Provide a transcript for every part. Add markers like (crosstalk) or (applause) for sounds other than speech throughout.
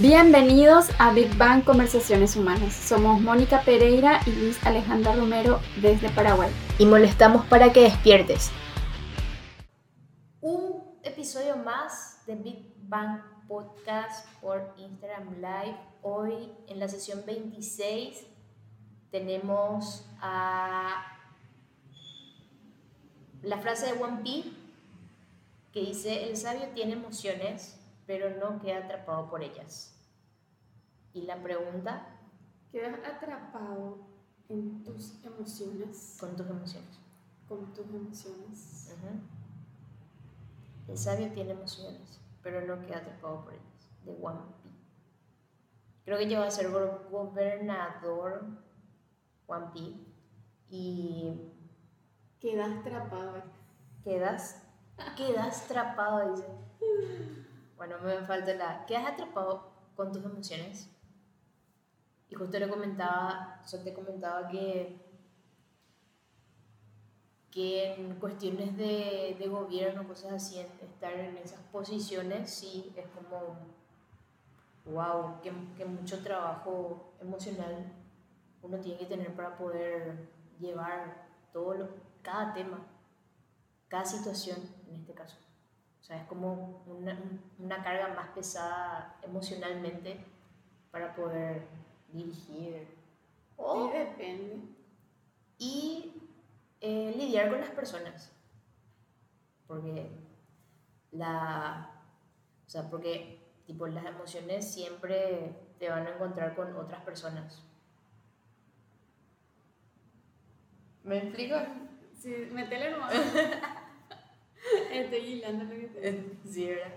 Bienvenidos a Big Bang Conversaciones Humanas. Somos Mónica Pereira y Luis Alejandra Romero desde Paraguay. Y molestamos para que despiertes. Un episodio más de Big Bang Podcast por Instagram Live. Hoy en la sesión 26 tenemos a la frase de One Piece que dice, el sabio tiene emociones pero no queda atrapado por ellas. ¿Y la pregunta? ¿Quedas atrapado en tus emociones? Con tus emociones. Con tus emociones. El sabio tiene emociones, pero no queda atrapado por ellas. De Wampi. Creo que llegó a ser gobernador Wampi y... Quedas atrapado. Quedas, quedas atrapado, dice. Bueno, me falta la... ¿Quedas atrapado con tus emociones? Y justo le comentaba, yo te comentaba que, que en cuestiones de, de gobierno, cosas así, estar en esas posiciones, sí, es como, wow, que, que mucho trabajo emocional uno tiene que tener para poder llevar todo lo, cada tema, cada situación en este caso. O sea, es como una, una carga más pesada emocionalmente para poder dirigir. O, depende. Y eh, lidiar con las personas. Porque la. O sea, porque tipo, las emociones siempre te van a encontrar con otras personas. ¿Me explico? (laughs) Sí, metele nomás. (laughs) Estoy hilando lo que te Sí, ¿verdad?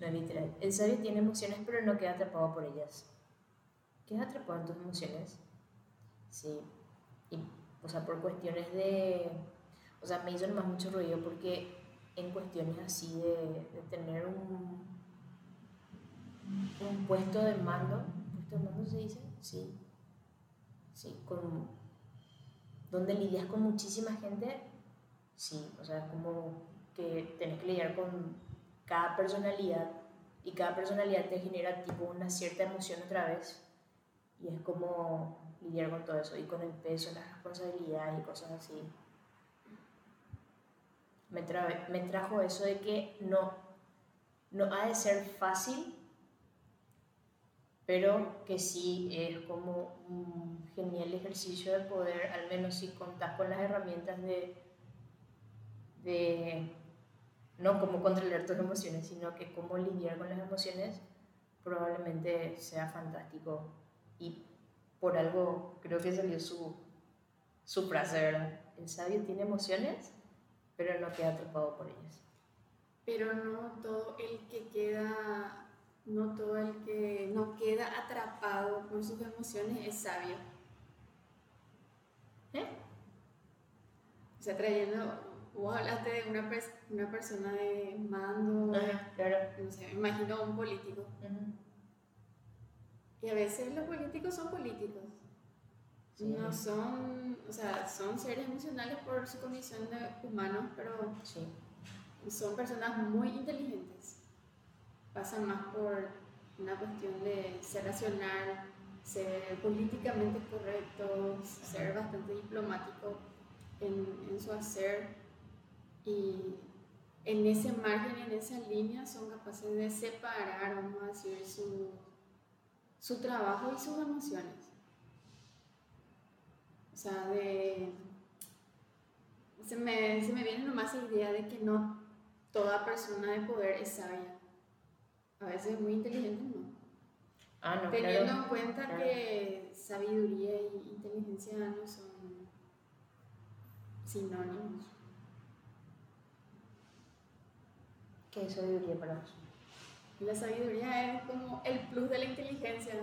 No, literal. El sabio tiene emociones, pero no queda atrapado por ellas. ¿Quedas atrapado en tus emociones? Sí. Y, o sea, por cuestiones de... O sea, me hizo más mucho ruido porque en cuestiones así de, de tener un, un puesto de mando, ¿puesto de mando se dice? Sí. Sí, con... Donde lidias con muchísima gente, sí, o sea, como que tenés que lidiar con cada personalidad y cada personalidad te genera tipo una cierta emoción otra vez y es como lidiar con todo eso y con el peso, las responsabilidades y cosas así. Me, me trajo eso de que no, no ha de ser fácil, pero que sí es como un genial ejercicio de poder, al menos si contás con las herramientas de, de no cómo controlar tus emociones, sino que cómo lidiar con las emociones, probablemente sea fantástico. Y por algo creo que salió su, su frase, ¿verdad? El sabio tiene emociones, pero no queda atrapado por ellas. Pero no todo el que queda, no todo el que no queda atrapado por sus emociones es sabio. ¿Eh? O sea, trayendo Vos hablaste de una, una persona de mando, claro. no sé, me imagino un político. Y a veces los políticos son políticos. No son, o sea, son seres emocionales por su condición de humanos, pero son personas muy inteligentes. Pasan más por una cuestión de ser racional, ser políticamente correcto, ser bastante diplomático en, en su hacer y en ese margen, en esa línea, son capaces de separar, vamos a decir, su, su trabajo y sus emociones. O sea, de, se, me, se me viene nomás la idea de que no toda persona de poder es sabia. A veces es muy inteligente, no. Ah, no Teniendo en cuenta que sabiduría y inteligencia no son sinónimos. ¿Qué es sabiduría para vos? La sabiduría es como el plus de la inteligencia.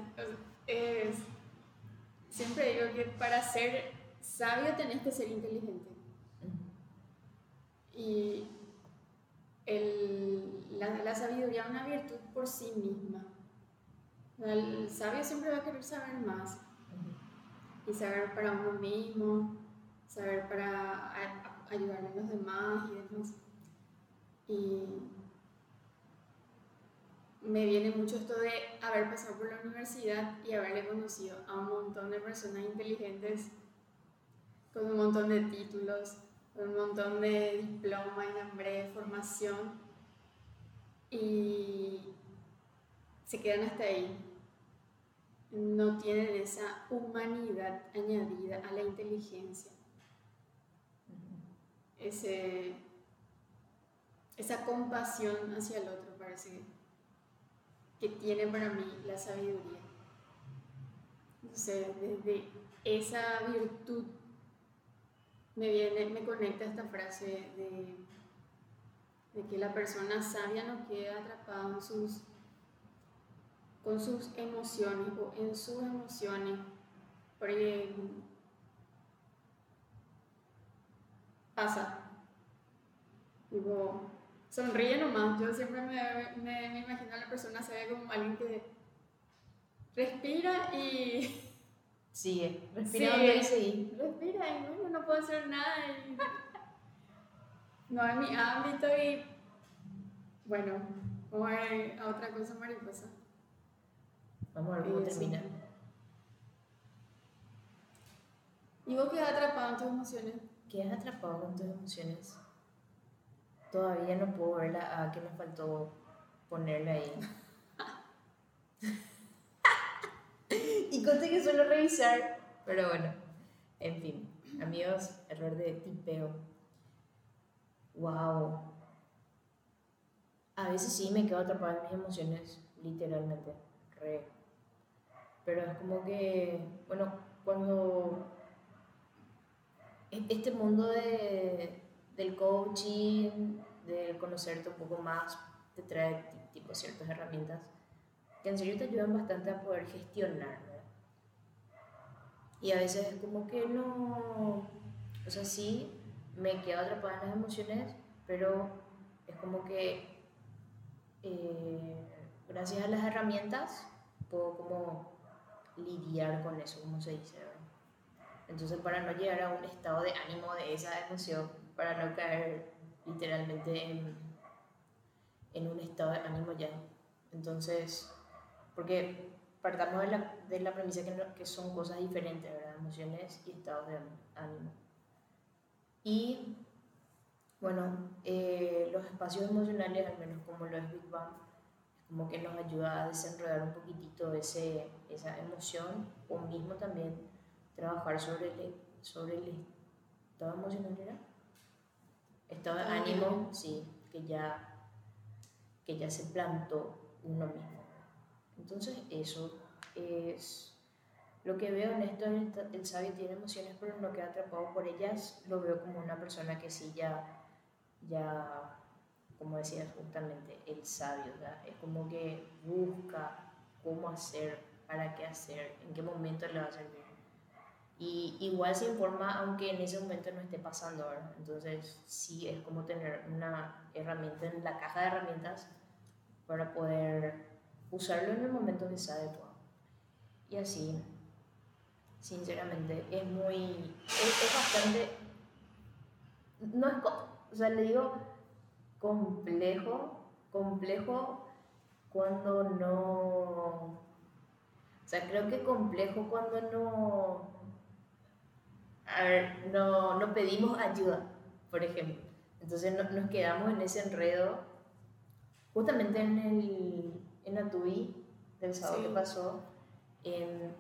Es, siempre digo que para ser sabio tenés que ser inteligente. Y el, la, la, sabiduría es una virtud por sí misma. El sabio siempre va a querer saber más. Y saber para uno mismo, saber para ayudar a los demás y demás. Y me viene mucho esto de haber pasado por la universidad y haberle conocido a un montón de personas inteligentes con un montón de títulos, con un montón de diploma y nombre de formación y se quedan hasta ahí. No tienen esa humanidad añadida a la inteligencia. Ese, esa compasión hacia el otro parece que tiene para mí la sabiduría. Entonces, desde esa virtud me viene, me conecta esta frase de, de que la persona sabia no queda atrapada en sus, con sus emociones o en sus emociones, porque pasa. Digo, sonríe nomás. Yo siempre me, me, me imagino a la persona se ve como alguien que respira y Sigue, respira y sigue. Respira y bueno, no puedo hacer nada. No es mi ámbito y bueno, vamos a ver a otra cosa mariposa. Vamos a ver cómo termina. ¿Y vos quedas atrapado en tus emociones? Quedas atrapado con tus emociones. Todavía no puedo verla. Ah, que me faltó ponerla ahí. y conté que suelo revisar, pero bueno, en fin, amigos, error de tipeo. Wow. A veces sí me quedo atrapada en mis emociones, literalmente, re. Pero es como que, bueno, cuando e-, este mundo de, del coaching, de conocerte un poco más, te trae tipo ciertas herramientas que en serio te ayudan bastante a poder gestionar, Y a veces es como que no, o sea, sí, me quedo atrapada en las emociones, pero es como que eh, gracias a las herramientas puedo como lidiar con eso, como se dice, Entonces para no llegar a un estado de ánimo de esa emoción, para no caer literalmente en, en un estado de ánimo ya. Entonces, porque partamos de la, de la premisa que, que, son cosas diferentes, ¿verdad? Emociones y estados de ánimo. Y bueno, eh, los espacios emocionales, al menos como lo es Big Bang, como que nos ayuda a desenredar un poquitito ese, esa emoción o mismo también trabajar sobre el, sobre el estado emocional, ¿verdad? Estado de ánimo, sí, que ya, que ya se plantó uno mismo. Entonces eso es lo que veo en esto, el, sabio tiene emociones pero no queda atrapado por ellas, lo veo como una persona que sí ya, ya como decías justamente, el sabio, es como que busca cómo hacer, para qué hacer, en qué momento le va a servir. Y igual se informa aunque en ese momento no esté pasando. Entonces sí es como tener una herramienta en la caja de herramientas para poder usarlo en el momento que sea adecuado. Y así, sinceramente, es muy, es, bastante, no es, o sea, le digo complejo, complejo cuando no, o sea, creo que complejo cuando no, a ver, no, no pedimos ayuda, por ejemplo. Entonces nos quedamos en ese enredo, justamente en el en la TUI del sábado que pasó, eh,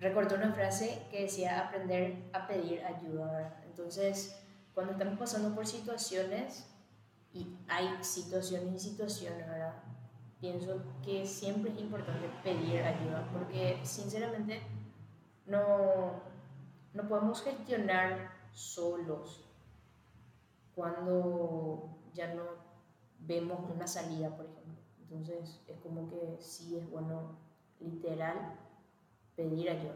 una frase que decía aprender a pedir ayuda. Entonces, cuando estamos pasando por situaciones, y hay situaciones y situaciones, ¿verdad? Pienso que siempre es importante pedir ayuda, porque sinceramente no, no podemos gestionar solos cuando ya no vemos una salida, por ejemplo. Entonces es como que sí es bueno literal pedir ayuda.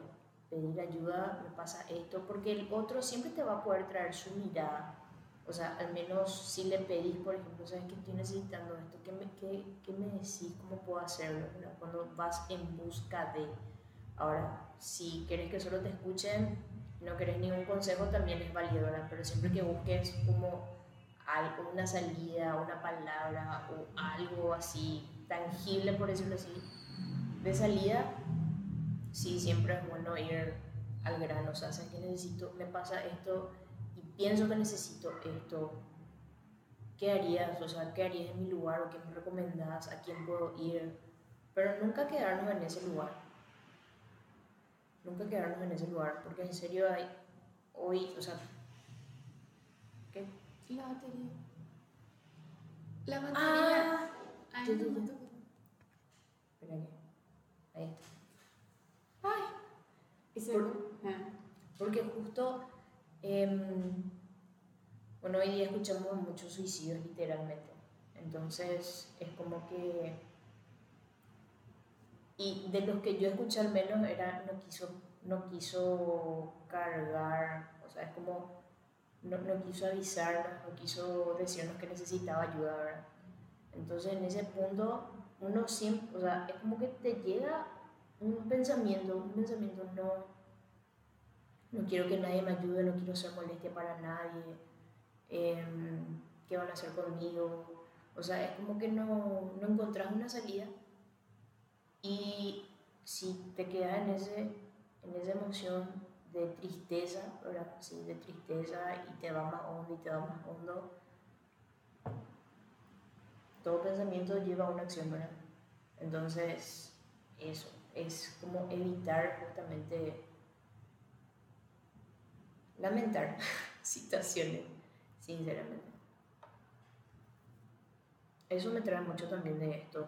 Pedir ayuda, me pasa esto, porque el otro siempre te va a poder traer su mirada. O sea, al menos si le pedís, por ejemplo, sabes que estoy necesitando esto, ¿qué me, qué, qué me decís? ¿Cómo puedo hacerlo? Cuando vas en busca de... Ahora, si quieres que solo te escuchen, no querés ningún consejo, también es válido, Pero siempre que busques como una salida, una palabra o algo así tangible, por decirlo así, de salida, sí, siempre es bueno ir al grano, o sea, sabes que necesito, me pasa esto y pienso que necesito esto, ¿qué harías? O sea, ¿qué harías en mi lugar o qué me recomendás? ¿A quién puedo ir? Pero nunca quedarnos en ese lugar. Nunca quedarnos en ese lugar, porque en serio hay hoy, o sea, ¿qué? La batería. La batería. Ah, Ay, no. Espera que, ahí está. Ay. Y se Por- ah. Porque justo, em, bueno, hoy día escuchamos muchos suicidios literalmente. Entonces es como que... Y de los que yo escuché al menos era, no quiso, no quiso cargar, o sea, es como, no, no quiso avisarnos, no quiso decirnos que necesitaba ayuda, ¿verdad? Entonces en ese punto uno siempre, o sea, es como que te llega un pensamiento, un pensamiento no, no quiero que nadie me ayude, no quiero ser molestia para nadie, em, ¿qué van a hacer conmigo? O sea, es como que no, no encontrás una salida y si te quedas en, ese, en esa emoción de tristeza, ¿verdad? Sí, de tristeza y te va más hondo y te va más hondo, todo pensamiento lleva a una acción, ¿verdad? Entonces, eso, es como evitar justamente lamentar (laughs) situaciones, sinceramente. Eso me trae mucho también de esto.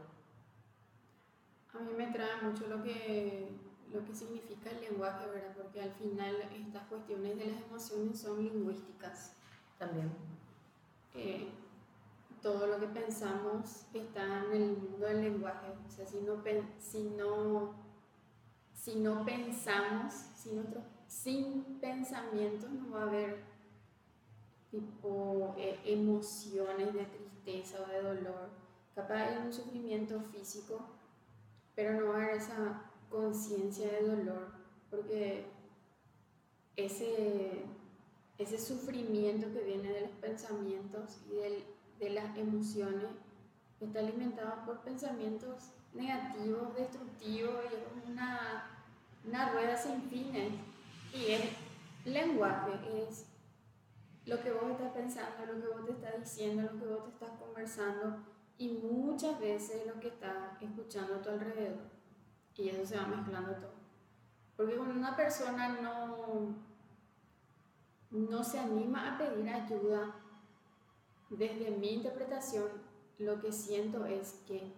A mí me trae mucho lo que, lo que significa el lenguaje, ¿verdad? Porque al final estas cuestiones de las emociones son lingüísticas. También. Eh, todo lo que pensamos está en el mundo del lenguaje. O sea, si no, si no, si no pensamos, si nosotros, sin pensamientos no va a haber tipo eh, emociones de tristeza o de dolor. Capaz hay un sufrimiento físico, pero no va a haber esa conciencia de dolor, porque ese, ese sufrimiento que viene de los pensamientos y del- de las emociones está alimentado por pensamientos negativos, destructivos, y es una, una rueda sin fines. Y es lenguaje, es lo que vos estás pensando, lo que vos te estás diciendo, lo que vos te estás conversando y muchas veces lo que estás escuchando a tu alrededor. Y eso se va mezclando todo. Porque cuando una persona no, no se anima a pedir ayuda, desde mi interpretación, lo que siento es que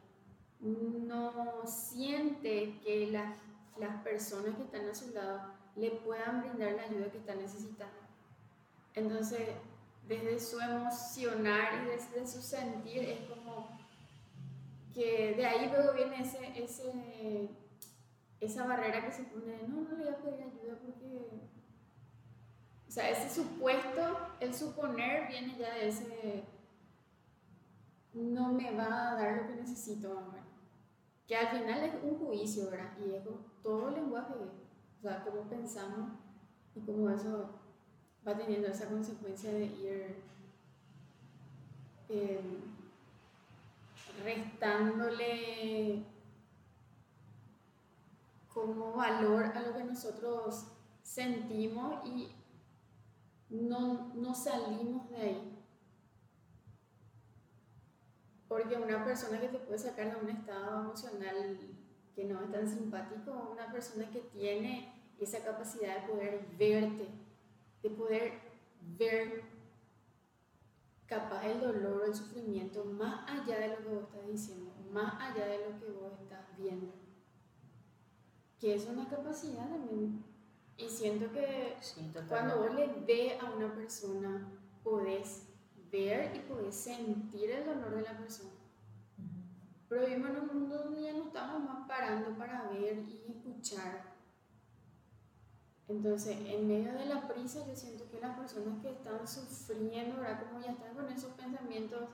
no siente que las, las personas que están a su lado le puedan brindar la ayuda que está necesitando. Entonces, desde su emocionar y desde su sentir, es como que de ahí luego viene ese, ese, esa barrera que se pone no, no le voy a pedir ayuda porque... O sea, ese supuesto, el suponer viene ya de ese, no me va a dar lo que necesito, mamá. Que al final es un juicio, ¿verdad? Y es todo lenguaje, o sea, cómo pensamos y cómo eso va teniendo esa consecuencia de ir eh, restándole como valor a lo que nosotros sentimos y no, no salimos de ahí. Porque una persona que te puede sacar de un estado emocional que no es tan simpático, una persona que tiene esa capacidad de poder verte, de poder ver capaz el dolor o el sufrimiento más allá de lo que vos estás diciendo, más allá de lo que vos estás viendo. Que es una capacidad también. Y siento que Sí, cuando vos le ves a una persona, podés ver y podés sentir el dolor de la persona. Pero vivimos en un mundo donde ya no estamos más parando para ver y escuchar. Entonces, en medio de la prisa, yo siento que las personas que están sufriendo, ¿verdad? Como ya están con esos pensamientos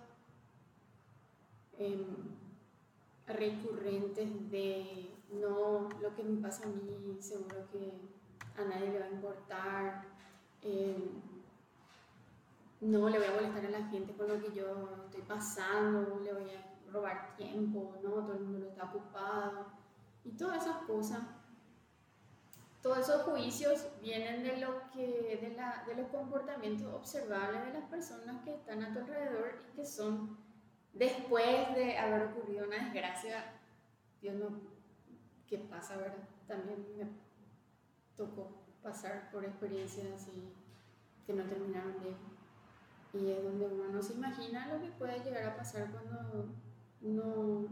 em, recurrentes de no, lo que me pasa a mí, seguro que a nadie le va a importar. em, no le voy a molestar a la gente con lo que yo estoy pasando, le voy a robar tiempo, ¿no? Todo el mundo está ocupado. Y todas esas cosas, todos esos juicios vienen de, lo que, de, la, de los comportamientos observables de las personas que están a tu alrededor y que son después de haber ocurrido una desgracia, Dios no, ¿qué pasa, verdad? También me tocó pasar por experiencias así que no terminaron bien. Y es donde uno no se imagina lo que puede llegar a pasar cuando no,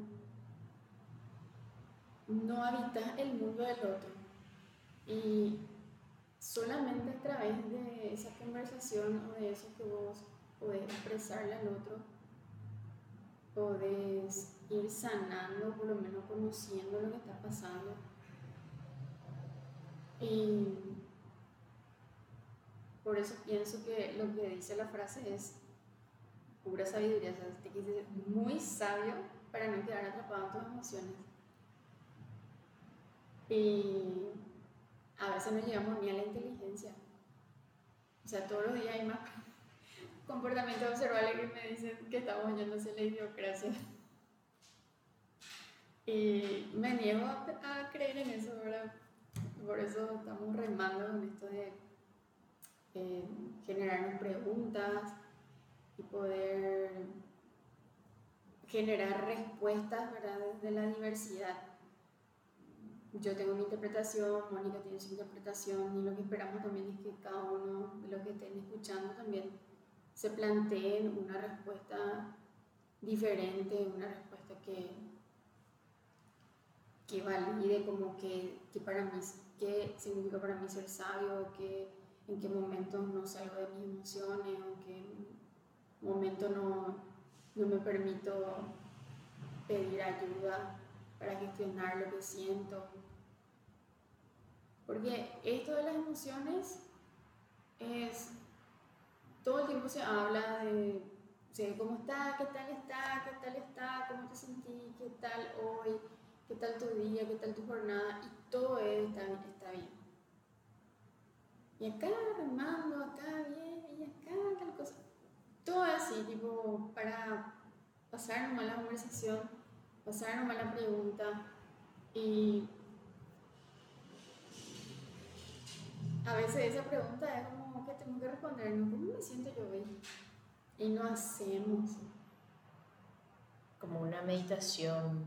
no habitas el mundo del otro. Y solamente a través de esa conversación o de eso que vos podés expresarle al otro, podés ir sanando, por lo menos conociendo lo que está pasando. Y por eso pienso que lo que dice la frase es pura sabiduría, o sea, te quise ser muy sabio para no quedar atrapado en tus emociones. Y a veces no llegamos ni a la inteligencia. O sea, todos los días hay más comportamientos observables que me dicen que estamos yendo hacia la idiocracia. Y me niego a, creer en eso, ¿verdad? Por eso estamos remando con esto de eh, generarnos preguntas y poder generar respuestas ¿verdad? desde la diversidad. Yo tengo mi interpretación, Mónica tiene su interpretación y lo que esperamos también es que cada uno de los que estén escuchando también se planteen una respuesta diferente, una respuesta que, que valide como que, que para mí, qué significa para mí ser sabio, que en qué momentos no salgo de mis emociones, en qué momento no, no me permito pedir ayuda para gestionar lo que siento. Porque esto de las emociones es, todo el tiempo se habla de, cómo está, qué tal está, qué tal está, cómo te sentí, qué tal hoy, qué tal tu día, qué tal tu jornada, y todo está, está bien. Y acá remando, acá bien, y acá tal cosa. Todo así, tipo, para pasar nomás la conversación, pasar nomás la pregunta y a veces esa pregunta es como que tengo que responder, ¿Cómo me siento yo hoy? Y no hacemos. Como una meditación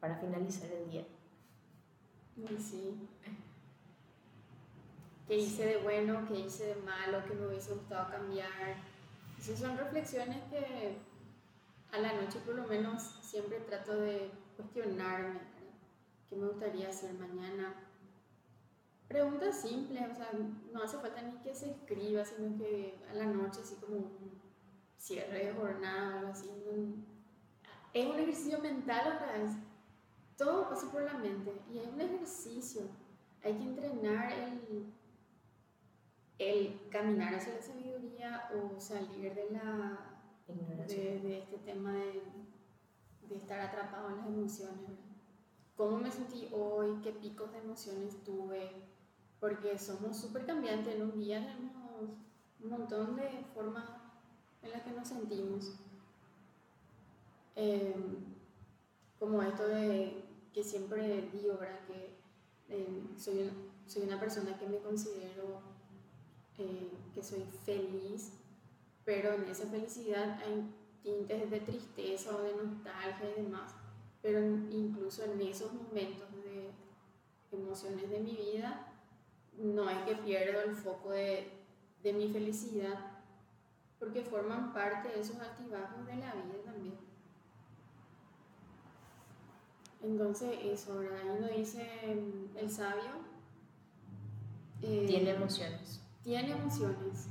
para finalizar el día. Y sí qué hice de bueno, qué hice de malo, qué me hubiese gustado cambiar. Esas son reflexiones que a la noche por lo menos siempre trato de cuestionarme, ¿qué me gustaría hacer mañana? Preguntas simples, o sea, no hace falta ni que se escriba, sino que a la noche así como un cierre de jornada o algo así. Es un ejercicio mental otra vez. Todo pasa por la mente y es un ejercicio. Hay que entrenar el el caminar hacia la sabiduría o salir de la de, este tema de, de, estar atrapado en las emociones. ¿Cómo me sentí hoy? ¿Qué picos de emociones tuve? Porque somos súper cambiantes. En un día tenemos un montón de formas en las que nos sentimos. Em, como esto de que siempre digo, ¿verdad? Que em, soy, soy una persona que me considero eh, que soy feliz, pero en esa felicidad hay tintes de tristeza o de nostalgia y demás. Pero incluso en esos momentos de emociones de mi vida, no es que pierdo el foco de, de mi felicidad, porque forman parte de esos altibajos de la vida también. Entonces, eso, ¿verdad? Ahí nos dice el sabio. Eh, Tiene emociones tiene emociones.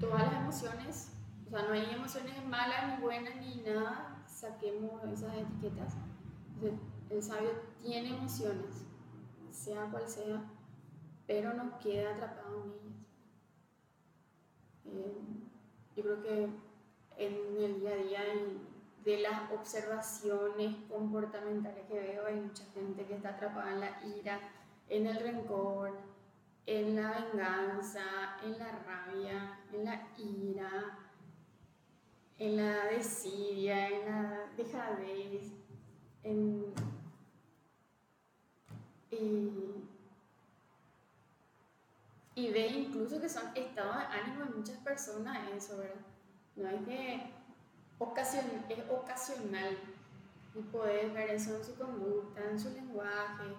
Todas las emociones, o sea, no hay emociones malas ni buenas ni nada, saquemos esas etiquetas. el sabio tiene emociones, sea cual sea, pero no queda atrapado en ellas. Eh, yo creo que en el día a día de las observaciones comportamentales que veo, hay mucha gente que está atrapada en la ira, en el rencor, en la venganza, en la rabia, en la ira, en la desidia, en la dejadez, en, y, y ve incluso que son estados de ánimo de muchas personas eso, ¿verdad? No es que es ocasional y puedes ver eso en su conducta, en su lenguaje,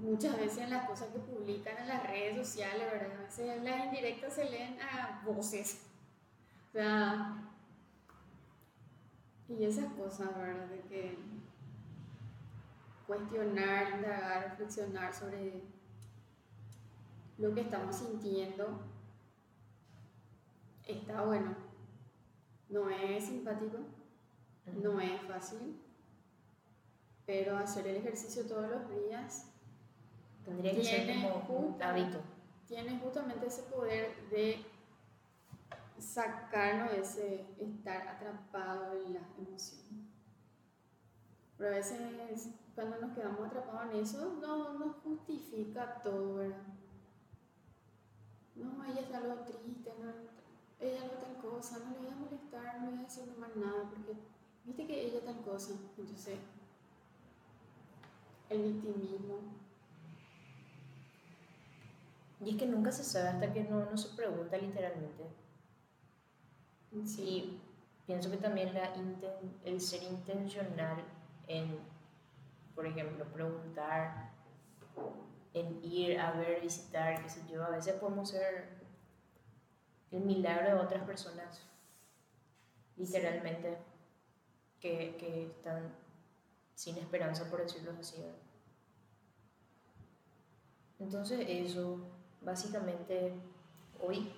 muchas veces en las cosas que publican en las redes sociales, ¿verdad? A veces las indirectas se leen a voces. O sea, y esas cosas, ¿verdad? De que cuestionar, indagar, reflexionar sobre lo que estamos sintiendo está bueno. No es simpático, no es fácil, pero hacer el ejercicio todos los días tendría que ser como un hábito. Tiene justamente ese poder de sacarnos de ese estar atrapado en la emoción. Pero a veces cuando nos quedamos atrapados en eso, no nos justifica todo, ¿verdad? No, ella está algo triste, no, ella algo tal cosa, no le voy a molestar, no le voy a decir más nada, porque viste que ella tal cosa. Entonces, el victimismo. Y es que nunca se sabe hasta que no, no se pregunta literalmente. Sí, pienso que también la el ser intencional en, por ejemplo, preguntar, en ir a ver, visitar, qué sé yo, a veces podemos ser el milagro de otras personas, literalmente, que, que están sin esperanza, por decirlo así. Entonces eso, básicamente, hoy...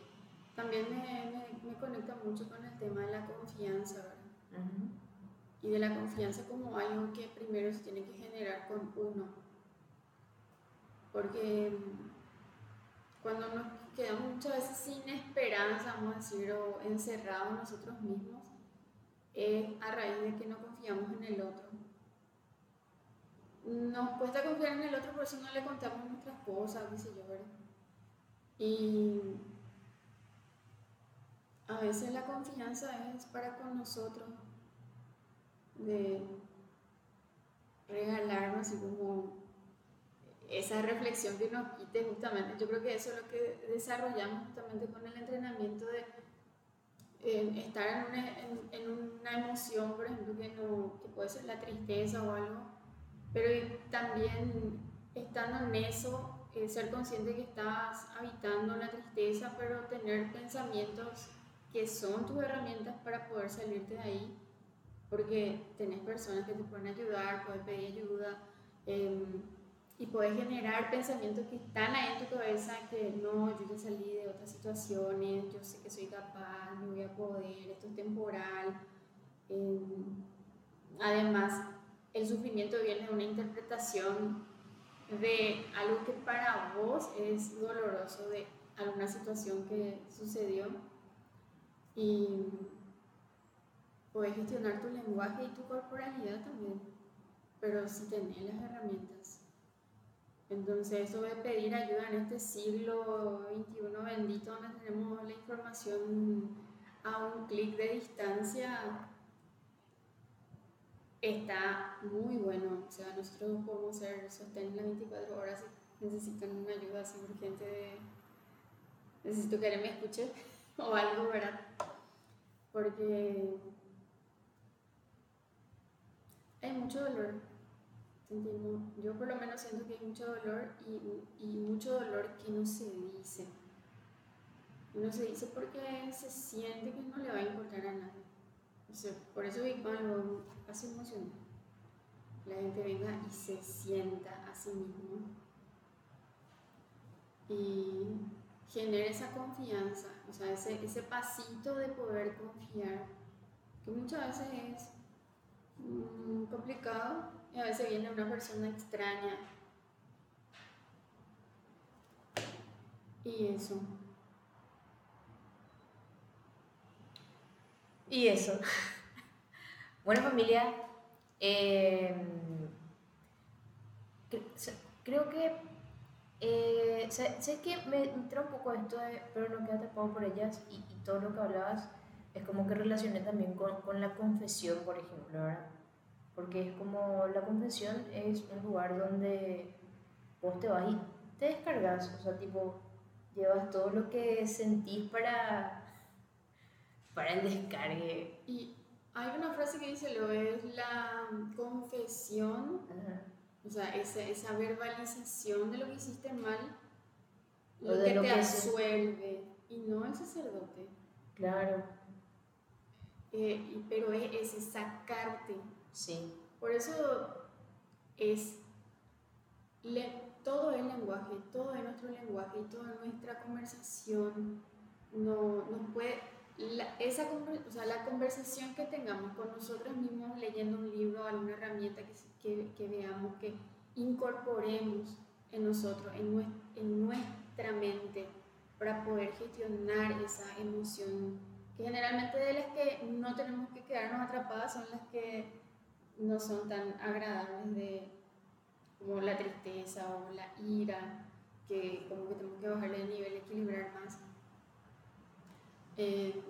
También me, me, conecta mucho con el tema de la confianza, Y de la confianza como algo que primero se tiene que generar con uno. Porque cuando nos quedamos muchas veces sin esperanza, vamos a decir, o encerrados nosotros mismos, es a raíz de que no confiamos en el otro. Nos cuesta confiar en el otro, por eso no le contamos nuestras cosas, qué sé yo, ¿verdad? Y a veces la confianza es para con nosotros, de regalarnos así como esa reflexión que nos quite justamente. Yo creo que eso es lo que desarrollamos justamente con el entrenamiento de eh, estar en una, en, una, emoción, por ejemplo, que, no, que puede ser la tristeza o algo, pero también estando en eso, eh, ser consciente que estás habitando la tristeza, pero tener pensamientos que son tus herramientas para poder salirte de ahí, porque tenés personas que te pueden ayudar, puedes pedir ayuda. Eh, y puedes generar pensamientos que están ahí en tu cabeza, que no, yo ya salí de otras situaciones, yo sé que soy capaz, no voy a poder, esto es temporal. Em, además, el sufrimiento viene de una interpretación de algo que para vos es doloroso, de alguna situación que sucedió. Y puedes gestionar tu lenguaje y tu corporalidad también, pero si tenés las herramientas entonces eso de pedir ayuda en este siglo XXI bendito, donde tenemos la información a un clic de distancia, está muy bueno. O sea, nosotros podemos ser sostén las 24 horas si necesitan una ayuda así urgente de necesito que alguien me escuche (laughs) o algo, ¿verdad? Porque hay mucho dolor yo por lo menos siento que hay mucho dolor y, mucho dolor que no se dice. No se dice porque se siente que no le va a importar a nadie. Por eso Big Bang lo hace emocionante. La gente venga y se sienta a sí mismo y genere esa confianza, o sea, ese, ese pasito de poder confiar, que muchas veces es mm, complicado y a veces viene una persona extraña. Y eso. Y eso. (laughs) bueno familia, em, creo que eh, sé, que me entró un poco esto, de, pero no queda tapado por ellas y, y todo lo que hablabas es como que relacioné también con, con la confesión, por ejemplo, ¿verdad? Porque es como la confesión es un lugar donde vos te vas y te descargas, o sea, tipo, llevas todo lo que sentís para, para el descargue. Y hay una frase que dice lo es la confesión, o sea, esa, esa, verbalización de lo que hiciste mal, lo que te absuelve, y no el sacerdote. Claro. Eh, pero es, es sacarte. Sí. Por eso es todo el lenguaje, todo es nuestro lenguaje y toda nuestra conversación no, nos puede la, esa, o sea, la conversación que tengamos con nosotros mismos leyendo un libro, alguna herramienta que, que, que veamos, que incorporemos en nosotros, en, en, nuestra mente, para poder gestionar esa emoción, que generalmente de las que no tenemos que quedarnos atrapadas son las que no son tan agradables, de, como la tristeza o la ira, que como que tenemos que bajarle el nivel, equilibrar más eh,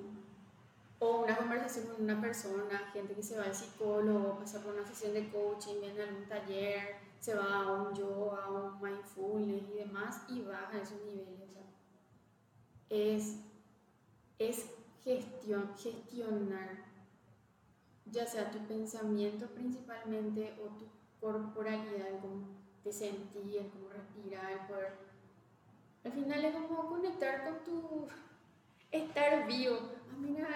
o una conversación con una persona, gente que se va al psicólogo, pasa por una sesión de coaching, viene a algún taller, se va a un yoga, a un mindfulness y demás y baja esos niveles. es, es gestión, gestionar ya sea tu pensamiento principalmente o tu corporalidad, cómo te sentís, cómo respirar, poder... Al final es como conectar con tu estar vivo. Ah, mira,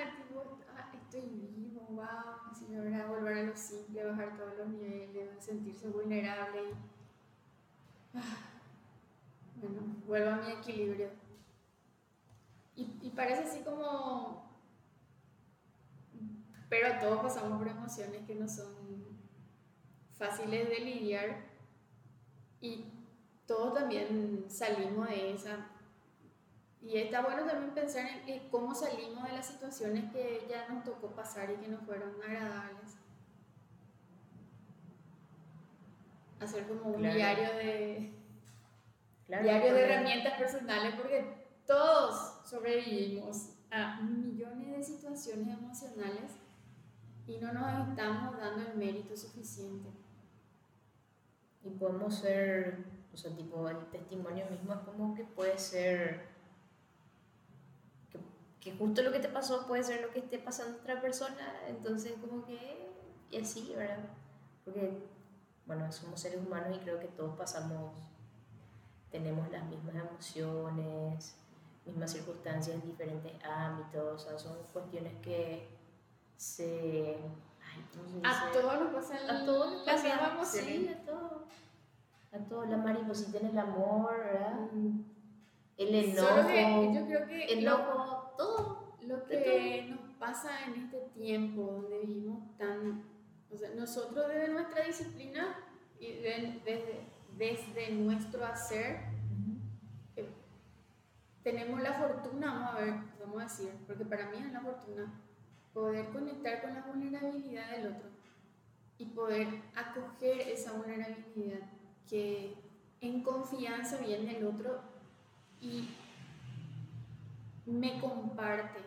ah, estoy vivo, wow. Si me a volver a lo simple, bajar todos los niveles, sentirse vulnerable. Ah, bueno, vuelvo a mi equilibrio. Y, y parece así como. Pero todos pasamos por emociones que no son fáciles de lidiar y todos también salimos de esa y está bueno también pensar en, cómo salimos de las situaciones que ya nos tocó pasar y que no fueron agradables. Hacer como un diario de diario de herramientas personales porque todos sobrevivimos a millones de situaciones emocionales y no nos estamos dando el mérito suficiente. Y podemos ser, o sea, tipo, el testimonio mismo es como que puede ser que justo lo que te pasó puede ser lo que esté pasando a otra persona, entonces como que, y así, ¿verdad? Porque, bueno, somos seres humanos y creo que todos pasamos, tenemos las mismas emociones, mismas circunstancias en diferentes ámbitos, o sea, son cuestiones que se... Ay, a todos nos pasa a todos nos pasa, sí, a todos. A todos, la mariposita en el amor, ¿verdad? Mm. El enojo, yo creo que enojo, todo. Lo que nos pasa en este tiempo donde vivimos tan... O sea, nosotros desde nuestra disciplina y desde, desde nuestro hacer, eh, tenemos la fortuna, vamos a ver, vamos a decir, porque para mí es la fortuna, poder conectar con la vulnerabilidad del otro y poder acoger esa vulnerabilidad que en confianza viene el otro y me comparte.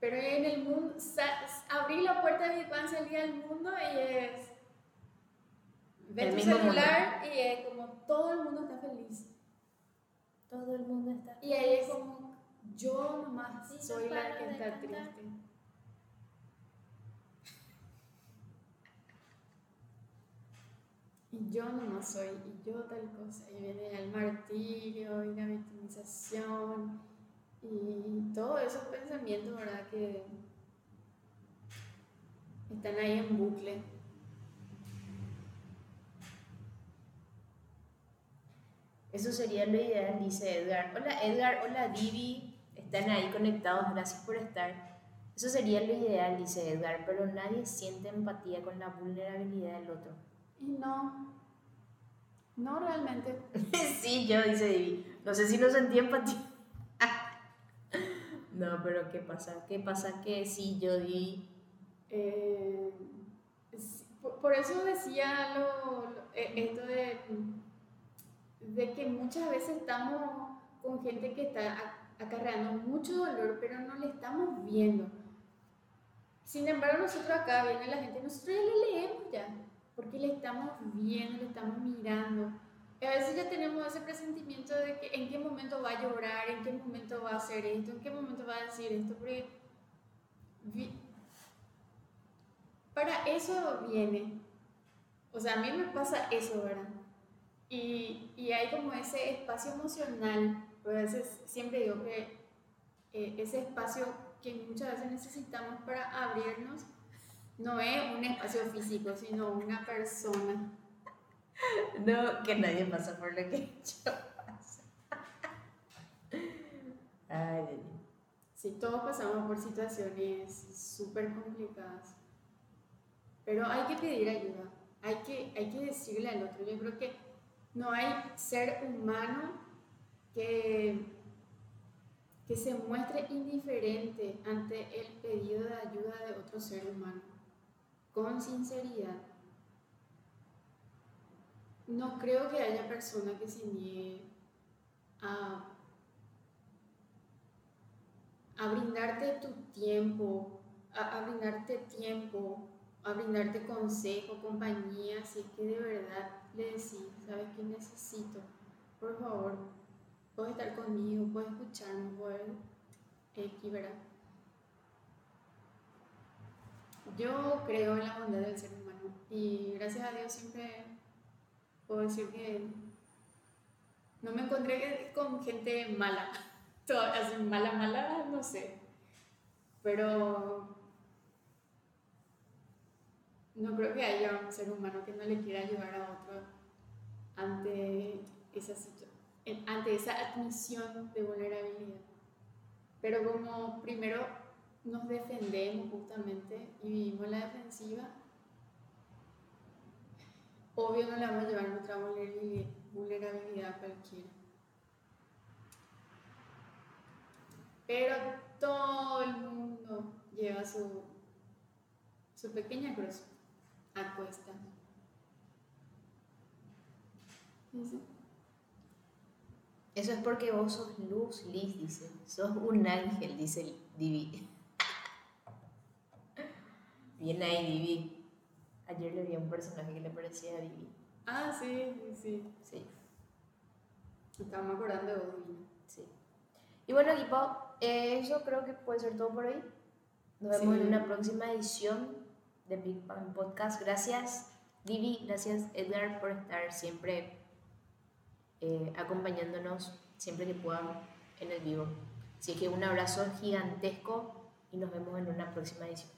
Pero en el mundo, abrí la puerta de mi pan, salí al mundo y es. Ve tu celular y es como todo el mundo está feliz. Todo el mundo está feliz. Y ahí yo nomás soy la que está triste. y yo no soy, y yo tal cosa, y viene el martirio y la victimización y todos esos pensamientos, ¿verdad? Que están ahí en bucle. Eso sería lo ideal, dice Edgar. Hola Edgar, hola Divi, están ahí conectados, gracias por estar. Eso sería lo ideal, dice Edgar, pero nadie siente empatía con la vulnerabilidad del otro. Y no, no realmente. (laughs) sí, yo, dice Divi. No sé si no sentí empatía. (laughs) no, pero ¿qué pasa? ¿Qué pasa que sí, yo di? Eh, por eso decía lo, eh, esto de, de que muchas veces estamos con gente que está acarreando mucho dolor, pero no le estamos viendo. Sin embargo, nosotros acá viene la gente, nosotros ya le leemos ya, porque le estamos viendo, le estamos mirando. Y a veces ya tenemos ese presentimiento de que en qué momento va a llorar, en qué momento va a hacer esto, en qué momento va a decir esto, porque para eso viene. O sea, a mí me pasa eso, ¿verdad? Y, y hay como ese espacio emocional, pues a veces siempre digo que eh, ese espacio que muchas veces necesitamos para abrirnos no es un espacio físico, sino una persona. No, que nadie pasa por lo que (laughs) yo paso. Ay, Sí, todos pasamos por situaciones súper complicadas. Pero hay que pedir ayuda, hay que, hay que decirle al otro. Yo creo que no hay ser humano que, que se muestre indiferente ante el pedido de ayuda de otro ser humano, con sinceridad. No creo que haya persona que se niegue a, a brindarte tu tiempo, a, a brindarte tiempo, a brindarte consejo, compañía, si es que de verdad le decís, ¿sabes qué necesito? Por favor, puedes estar conmigo, puedes escucharme, puedes equilibrar. Yo creo en la bondad del ser humano y gracias a Dios siempre puedo decir que no me encontré con gente mala. (laughs) Todas, mala, mala, no sé. Pero no creo que haya un ser humano que no le quiera ayudar a otro ante esa, ante esa admisión de vulnerabilidad. Pero como primero nos defendemos justamente y vivimos la defensiva, obvio no le vamos a llevar nuestra vulnerabilidad a cualquiera. Pero todo el mundo lleva su, su pequeña cruz acuesta. Eso es porque vos sos luz, Liz, dice. Sos un ángel, dice Divi. (laughs) Bien ahí, Divi. Ayer le vi a un personaje que le parecía a Divi. Ah, sí, sí, sí. Sí. Estábamos acordando de vos, Sí. Y bueno, equipo, eh, eso creo que puede ser todo por hoy. Nos vemos en una próxima edición de Big Bang Podcast. Gracias, Vivi, gracias, Edgar, por estar siempre eh, acompañándonos, siempre que puedan, en el vivo. Así que un abrazo gigantesco y nos vemos en una próxima edición.